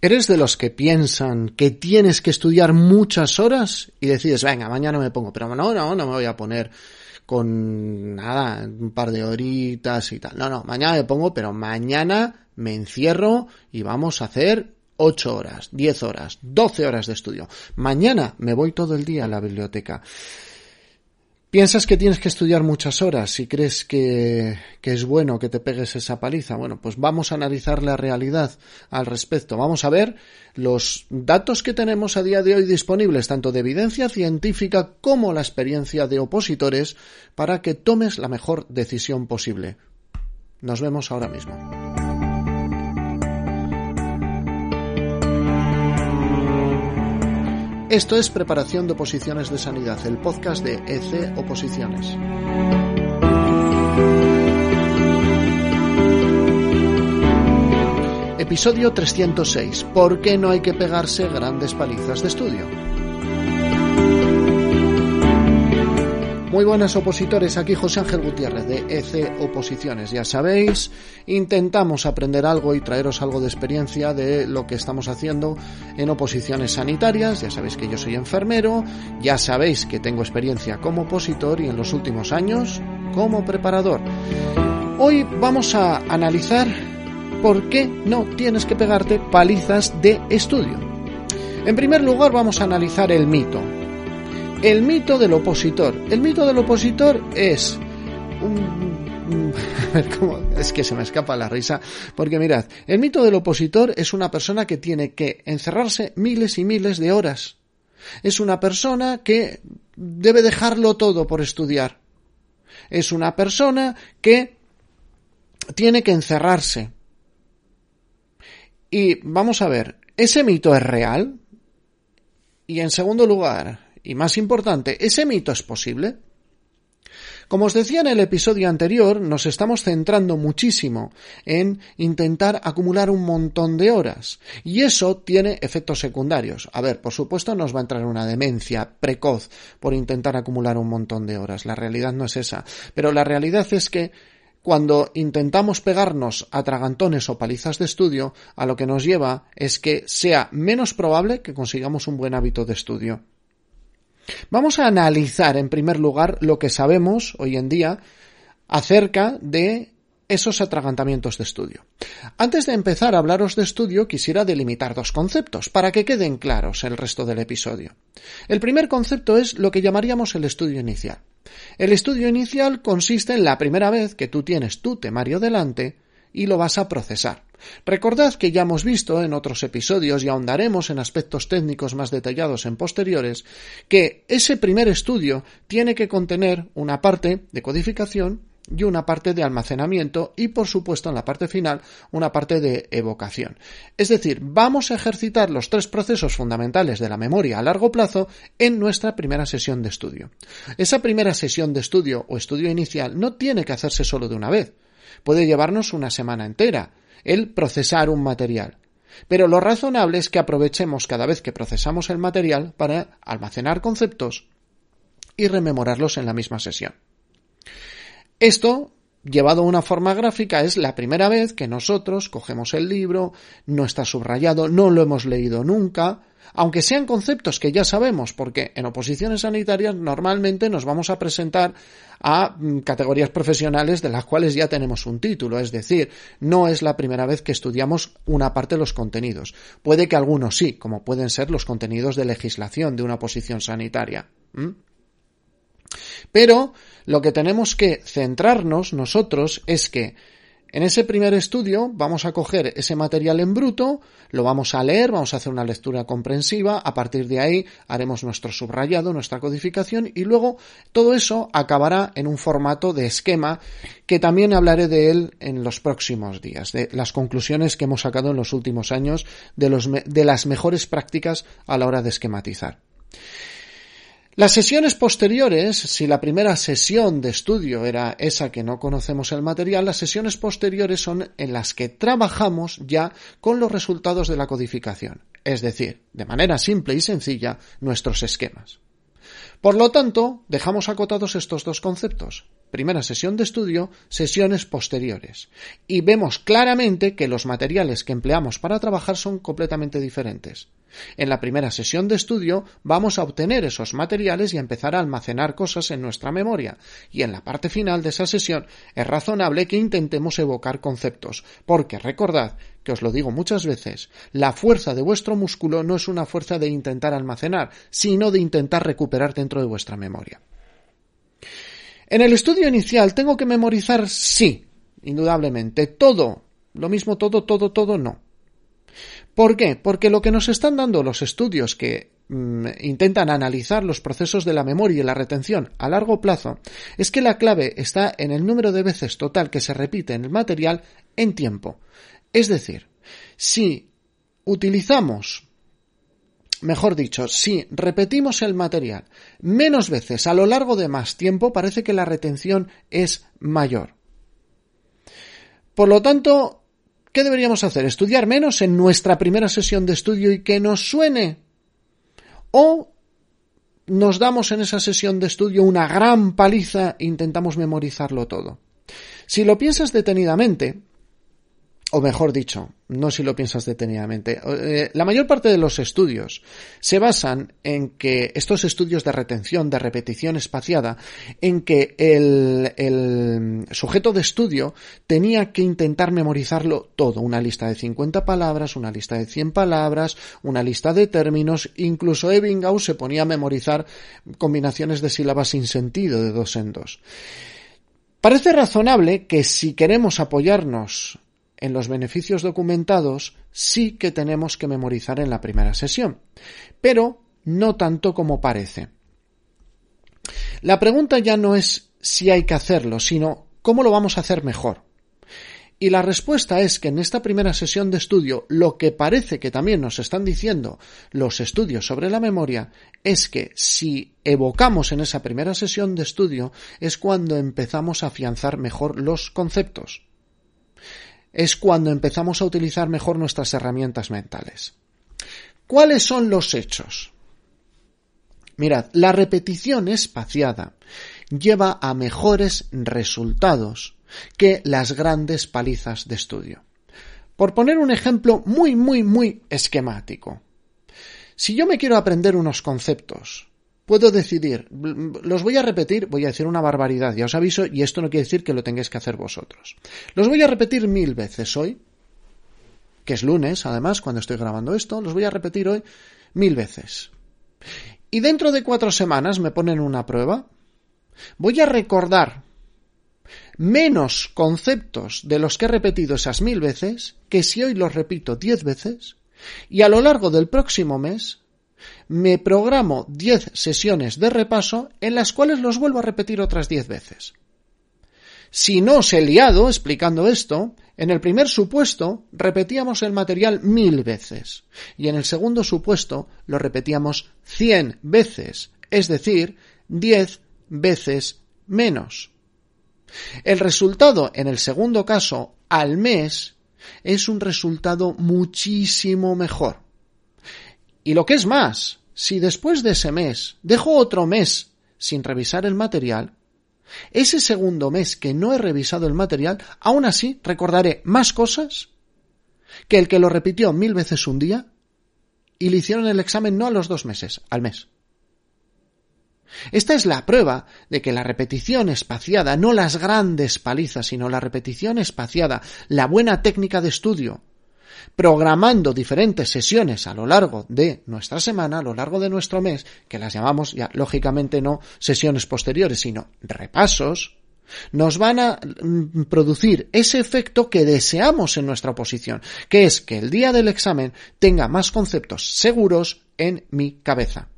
¿Eres de los que piensan que tienes que estudiar muchas horas y decides, venga, mañana me pongo, pero no, no, no me voy a poner con nada, un par de horitas y tal. No, no, mañana me pongo, pero mañana me encierro y vamos a hacer 8 horas, 10 horas, 12 horas de estudio. Mañana me voy todo el día a la biblioteca. ¿Piensas que tienes que estudiar muchas horas y crees que, que, es bueno que te pegues esa paliza? Bueno, pues vamos a analizar la realidad al respecto. Vamos a ver los datos que tenemos a día de hoy disponibles, tanto de evidencia científica como la experiencia de opositores, para que tomes la mejor decisión posible. Nos vemos ahora mismo. Esto es Preparación de Oposiciones de Sanidad, el podcast de EC Oposiciones. Episodio 306. ¿Por qué no hay que pegarse grandes palizas de estudio? Muy buenas opositores, aquí José Ángel Gutiérrez de EC Oposiciones. Ya sabéis, intentamos aprender algo y traeros algo de experiencia de lo que estamos haciendo en oposiciones sanitarias. Ya sabéis que yo soy enfermero, ya sabéis que tengo experiencia como opositor y en los últimos años como preparador. Hoy vamos a analizar por qué no tienes que pegarte palizas de estudio. En primer lugar vamos a analizar el mito, el mito del opositor. El mito del opositor es un... ¿cómo? Es que se me escapa la risa. Porque mirad, el mito del opositor es una persona que tiene que encerrarse miles y miles de horas. Es una persona que debe dejarlo todo por estudiar. Es una persona que tiene que encerrarse. Y vamos a ver, ¿ese mito es real? Y en segundo lugar, y más importante, ¿ese mito es posible? Como os decía en el episodio anterior, nos estamos centrando muchísimo en intentar acumular un montón de horas. Y eso tiene efectos secundarios. A ver, por supuesto nos va a entrar una demencia precoz por intentar acumular un montón de horas. La realidad no es esa. Pero la realidad es que cuando intentamos pegarnos a tragantones o palizas de estudio, a lo que nos lleva es que sea menos probable que consigamos un buen hábito de estudio. Vamos a analizar en primer lugar lo que sabemos hoy en día acerca de esos atragantamientos de estudio. Antes de empezar a hablaros de estudio, quisiera delimitar dos conceptos para que queden claros el resto del episodio. El primer concepto es lo que llamaríamos el estudio inicial. El estudio inicial consiste en la primera vez que tú tienes tu temario delante y lo vas a procesar. Recordad que ya hemos visto en otros episodios y ahondaremos en aspectos técnicos más detallados en posteriores que ese primer estudio tiene que contener una parte de codificación y una parte de almacenamiento y por supuesto en la parte final una parte de evocación. Es decir, vamos a ejercitar los tres procesos fundamentales de la memoria a largo plazo en nuestra primera sesión de estudio. Esa primera sesión de estudio o estudio inicial no tiene que hacerse solo de una vez. Puede llevarnos una semana entera el procesar un material. Pero lo razonable es que aprovechemos cada vez que procesamos el material para almacenar conceptos y rememorarlos en la misma sesión. Esto, llevado a una forma gráfica, es la primera vez que nosotros cogemos el libro, no está subrayado, no lo hemos leído nunca, aunque sean conceptos que ya sabemos, porque en oposiciones sanitarias normalmente nos vamos a presentar a mm, categorías profesionales de las cuales ya tenemos un título, es decir, no es la primera vez que estudiamos una parte de los contenidos. Puede que algunos sí, como pueden ser los contenidos de legislación de una posición sanitaria. Pero lo que tenemos que centrarnos nosotros es que en ese primer estudio vamos a coger ese material en bruto, lo vamos a leer, vamos a hacer una lectura comprensiva, a partir de ahí haremos nuestro subrayado, nuestra codificación y luego todo eso acabará en un formato de esquema que también hablaré de él en los próximos días, de las conclusiones que hemos sacado en los últimos años de, las mejores prácticas a la hora de esquematizar. Las sesiones posteriores, si la primera sesión de estudio era esa que no conocemos el material, las sesiones posteriores son en las que trabajamos ya con los resultados de la codificación, es decir, de manera simple y sencilla, nuestros esquemas. Por lo tanto, dejamos acotados estos dos conceptos. primera sesión de estudio, sesiones posteriores. Y vemos claramente que los materiales que empleamos para trabajar son completamente diferentes. En la primera sesión de estudio vamos a obtener esos materiales y a empezar a almacenar cosas en nuestra memoria. Y en la parte final de esa sesión es razonable que intentemos evocar conceptos, porque recordad que os lo digo muchas veces, la fuerza de vuestro músculo no es una fuerza de intentar almacenar, sino de intentar recuperar dentro de vuestra memoria. En el estudio inicial tengo que memorizar sí, indudablemente, todo. Lo mismo todo, todo, todo, no. ¿Por qué? Porque lo que nos están dando los estudios que mm, intentan analizar los procesos de la memoria y la retención a largo plazo es que la clave está en el número de veces total que se repite en el material en tiempo. Es decir, si utilizamos mejor dicho, si repetimos el material menos veces a lo largo de más tiempo, parece que la retención es mayor. Por lo tanto, ¿qué deberíamos hacer? ¿Estudiar menos en nuestra primera sesión de estudio y que nos suene? ¿O nos damos en esa sesión de estudio una gran paliza e intentamos memorizarlo todo? Si lo piensas detenidamente, o mejor dicho, no si lo piensas detenidamente, eh, la mayor parte de los estudios se basan en que estos estudios de retención, de repetición espaciada, en que el, el sujeto de estudio tenía que intentar memorizarlo todo, una lista de 50 palabras, una lista de 100 palabras, una lista de términos, incluso Ebbinghaus se ponía a memorizar combinaciones de sílabas sin sentido de dos en dos. Parece razonable que si queremos apoyarnos en los beneficios documentados sí que tenemos que memorizar en la primera sesión, pero no tanto como parece. La pregunta ya no es si hay que hacerlo, sino cómo lo vamos a hacer mejor. Y la respuesta es que en esta primera sesión de estudio lo que parece que también nos están diciendo los estudios sobre la memoria es que si evocamos en esa primera sesión de estudio es cuando empezamos a afianzar mejor los conceptos es cuando empezamos a utilizar mejor nuestras herramientas mentales. ¿Cuáles son los hechos? Mirad, la repetición espaciada lleva a mejores resultados que las grandes palizas de estudio. Por poner un ejemplo muy, muy, muy esquemático. Si yo me quiero aprender unos conceptos puedo decidir, los voy a repetir, voy a decir una barbaridad, ya os aviso, y esto no quiere decir que lo tengáis que hacer vosotros. Los voy a repetir mil veces hoy, que es lunes, además, cuando estoy grabando esto, los voy a repetir hoy mil veces. Y dentro de cuatro semanas me ponen una prueba. Voy a recordar menos conceptos de los que he repetido esas mil veces que si hoy los repito diez veces y a lo largo del próximo mes me programo 10 sesiones de repaso en las cuales los vuelvo a repetir otras 10 veces. Si no os he liado explicando esto, en el primer supuesto repetíamos el material mil veces y en el segundo supuesto lo repetíamos 100 veces, es decir, 10 veces menos. El resultado en el segundo caso al mes es un resultado muchísimo mejor. Y lo que es más, si después de ese mes dejo otro mes sin revisar el material, ese segundo mes que no he revisado el material, aún así recordaré más cosas que el que lo repitió mil veces un día y le hicieron el examen no a los dos meses, al mes. Esta es la prueba de que la repetición espaciada, no las grandes palizas, sino la repetición espaciada, la buena técnica de estudio, programando diferentes sesiones a lo largo de nuestra semana, a lo largo de nuestro mes, que las llamamos ya lógicamente no sesiones posteriores, sino repasos, nos van a mm, producir ese efecto que deseamos en nuestra oposición, que es que el día del examen tenga más conceptos seguros en mi cabeza.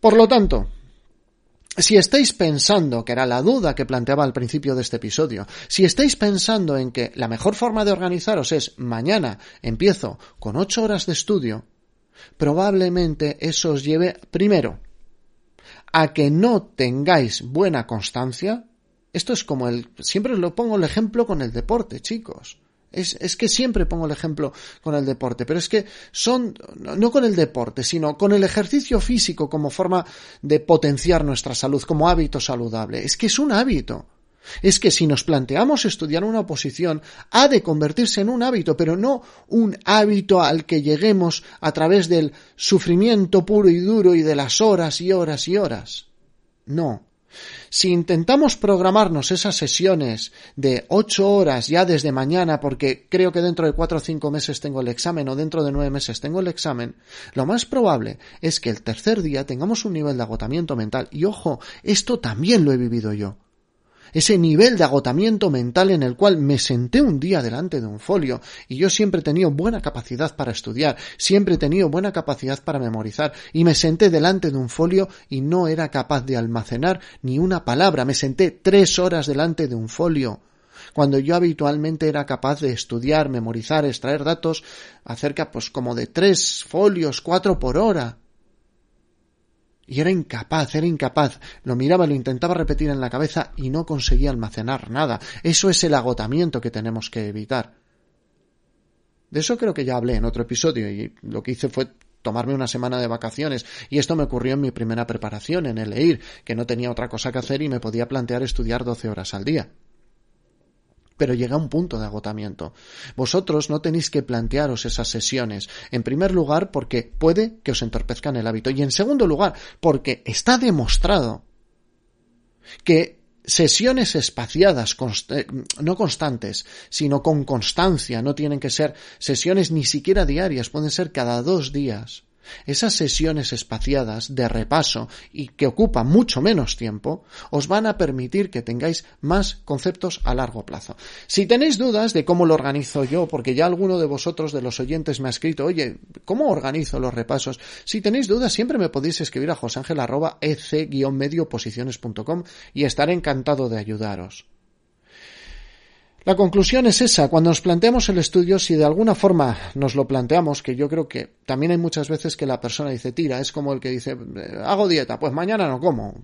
Por lo tanto, si estáis pensando, que era la duda que planteaba al principio de este episodio, si estáis pensando en que la mejor forma de organizaros es mañana empiezo con ocho horas de estudio, probablemente eso os lleve primero a que no tengáis buena constancia. Esto es como el, siempre lo pongo el ejemplo con el deporte, chicos. Es, es, que siempre pongo el ejemplo con el deporte, pero es que son, no con el deporte, sino con el ejercicio físico como forma de potenciar nuestra salud, como hábito saludable. Es que es un hábito. Es que si nos planteamos estudiar una oposición, ha de convertirse en un hábito, pero no un hábito al que lleguemos a través del sufrimiento puro y duro y de las horas y horas y horas. No. Si intentamos programarnos esas sesiones de ocho horas ya desde mañana, porque creo que dentro de cuatro o cinco meses tengo el examen o dentro de nueve meses tengo el examen, lo más probable es que el tercer día tengamos un nivel de agotamiento mental. Y ojo, esto también lo he vivido yo ese nivel de agotamiento mental en el cual me senté un día delante de un folio y yo siempre he tenido buena capacidad para estudiar, siempre he tenido buena capacidad para memorizar y me senté delante de un folio y no era capaz de almacenar ni una palabra, me senté tres horas delante de un folio cuando yo habitualmente era capaz de estudiar, memorizar, extraer datos acerca pues como de tres folios, cuatro por hora. Y era incapaz, era incapaz. Lo miraba, lo intentaba repetir en la cabeza y no conseguía almacenar nada. Eso es el agotamiento que tenemos que evitar. De eso creo que ya hablé en otro episodio y lo que hice fue tomarme una semana de vacaciones y esto me ocurrió en mi primera preparación, en el EIR, que no tenía otra cosa que hacer y me podía plantear estudiar 12 horas al día pero llega un punto de agotamiento. Vosotros no tenéis que plantearos esas sesiones. En primer lugar, porque puede que os entorpezcan el hábito. Y en segundo lugar, porque está demostrado que sesiones espaciadas, eh, no constantes, sino con constancia, no tienen que ser sesiones ni siquiera diarias, pueden ser cada dos días, esas sesiones espaciadas de repaso y que ocupan mucho menos tiempo os van a permitir que tengáis más conceptos a largo plazo. Si tenéis dudas de cómo lo organizo yo, porque ya alguno de vosotros de los oyentes me ha escrito, oye, ¿cómo organizo los repasos? Si tenéis dudas siempre me podéis escribir a josangel.ec-medioposiciones.com y estaré encantado de ayudaros. La conclusión es esa. Cuando nos planteamos el estudio, si de alguna forma nos lo planteamos, que yo creo que también hay muchas veces que la persona dice, tira, es como el que dice, eh, hago dieta, pues mañana no como.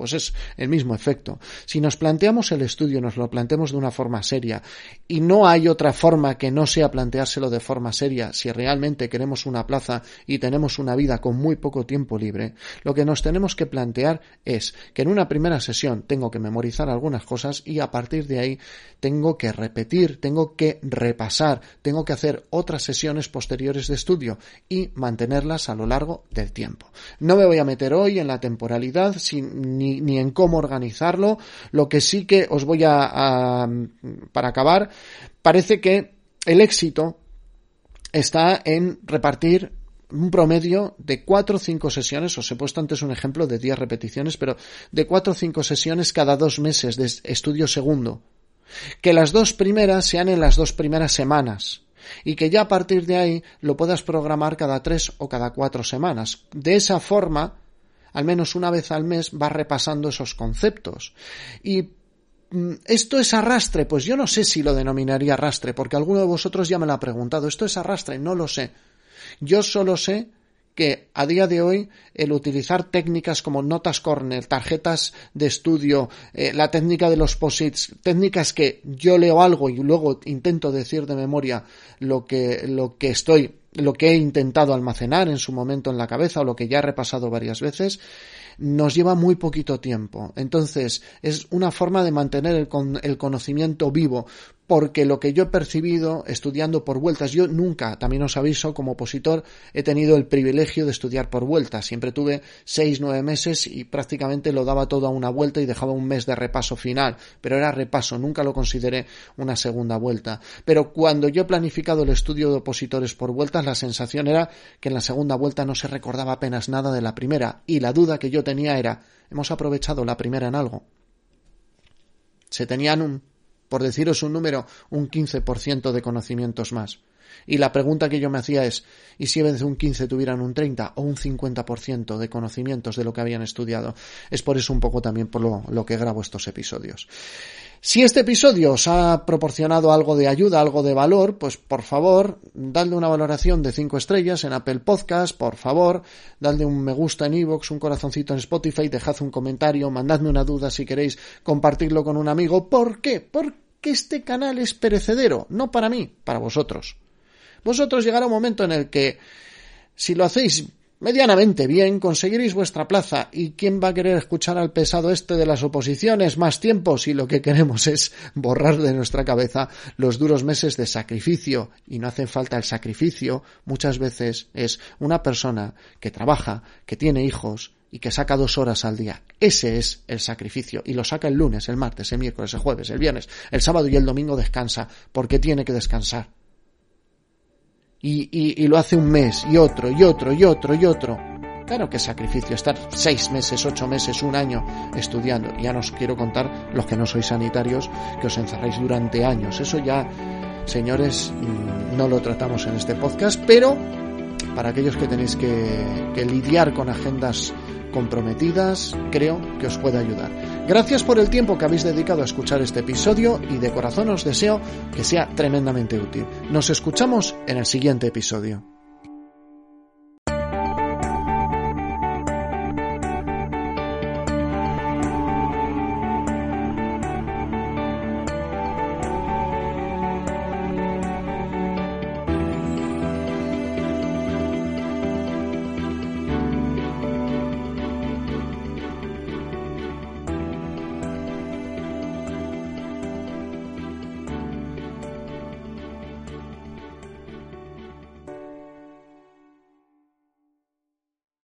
Pues es el mismo efecto. Si nos planteamos el estudio, nos lo planteamos de una forma seria y no hay otra forma que no sea planteárselo de forma seria si realmente queremos una plaza y tenemos una vida con muy poco tiempo libre, lo que nos tenemos que plantear es que en una primera sesión tengo que memorizar algunas cosas y a partir de ahí tengo que repetir, tengo que repasar, tengo que hacer otras sesiones posteriores de estudio y mantenerlas a lo largo del tiempo. No me voy a meter hoy en la temporalidad sin, ni ni, en cómo organizarlo. Lo que sí que os voy a, para acabar, parece que el éxito está en repartir un promedio de cuatro o cinco sesiones, os he puesto antes un ejemplo de 10 repeticiones, pero de cuatro o cinco sesiones cada dos meses de estudio segundo. Que las dos primeras sean en las dos primeras semanas y que ya a partir de ahí lo puedas programar cada tres o cada cuatro semanas. De esa forma al menos una vez al mes, va repasando esos conceptos. Y mm, ¿Esto es arrastre? Pues yo no sé si lo denominaría arrastre, porque alguno de vosotros ya me lo ha preguntado. ¿Esto es arrastre? No lo sé. Yo solo sé que a día de hoy el utilizar técnicas como notas corner, tarjetas de estudio, eh, la técnica de los posits, técnicas que yo leo algo y luego intento decir de memoria lo que, lo que estoy lo que he intentado almacenar en su momento en la cabeza o lo que ya he repasado varias veces, nos lleva muy poquito tiempo. Entonces, es una forma de mantener el, el conocimiento vivo, porque lo que yo he percibido estudiando por vueltas, yo nunca, también os aviso, como opositor, he tenido el privilegio de estudiar por vueltas. Siempre tuve seis, nueve meses y prácticamente lo daba todo a una vuelta y dejaba un mes de repaso final, pero era repaso, nunca lo consideré una segunda vuelta. Pero cuando yo he planificado el estudio de opositores por vueltas, la sensación era que en la segunda vuelta no se recordaba apenas nada de la primera, y la duda que yo tenía era, ¿hemos aprovechado la primera en algo? Se tenían un por deciros un número, un 15% de conocimientos más. Y la pregunta que yo me hacía es, ¿y si en vez de un 15 tuvieran un 30 o un 50% de conocimientos de lo que habían estudiado? Es por eso un poco también por lo, que grabo estos episodios. Si este episodio os ha proporcionado algo de ayuda, algo de valor, pues por favor, dadle una valoración de 5 estrellas en Apple Podcast, por favor, dadle un me gusta en iVoox, un corazoncito en Spotify, dejad un comentario, mandadme una duda si queréis compartirlo con un amigo. ¿Por qué? ¿Por que este canal es perecedero, no para mí, para vosotros. Vosotros llegará un momento en el que, si lo hacéis medianamente bien, conseguiréis vuestra plaza. ¿Y quién va a querer escuchar al pesado este de las oposiciones más tiempo si lo que queremos es borrar de nuestra cabeza los duros meses de sacrificio? Y no hace falta el sacrificio, muchas veces es una persona que trabaja, que tiene hijos y que saca dos horas al día. Ese es el sacrificio. Y lo saca el lunes, el martes, el miércoles, el jueves, el viernes, el sábado y el domingo descansa porque tiene que descansar y, lo hace un mes y otro y otro y otro y otro. Claro que sacrificio estar seis meses, ocho meses, un año estudiando. Ya no os quiero contar los que no sois sanitarios, que os encerráis durante años. Eso ya, señores, mm, no lo tratamos en este podcast, pero para aquellos que tenéis que, que lidiar con agendas comprometidas, creo que os puede ayudar. Gracias por el tiempo que habéis dedicado a escuchar este episodio y de corazón os deseo que sea tremendamente útil. Nos escuchamos en el siguiente episodio.